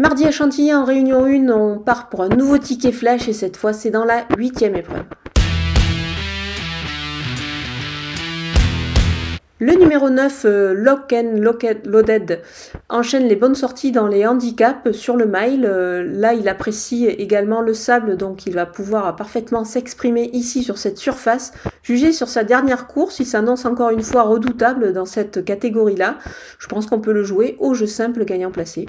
Mardi à Chantilly en réunion 1, on part pour un nouveau ticket flash et cette fois c'est dans la huitième épreuve. Le numéro 9, euh, Lock and Loaded, enchaîne les bonnes sorties dans les handicaps sur le mile. Euh, là, il apprécie également le sable, donc il va pouvoir parfaitement s'exprimer ici sur cette surface. Jugé sur sa dernière course, il s'annonce encore une fois redoutable dans cette catégorie-là. Je pense qu'on peut le jouer au jeu simple gagnant placé.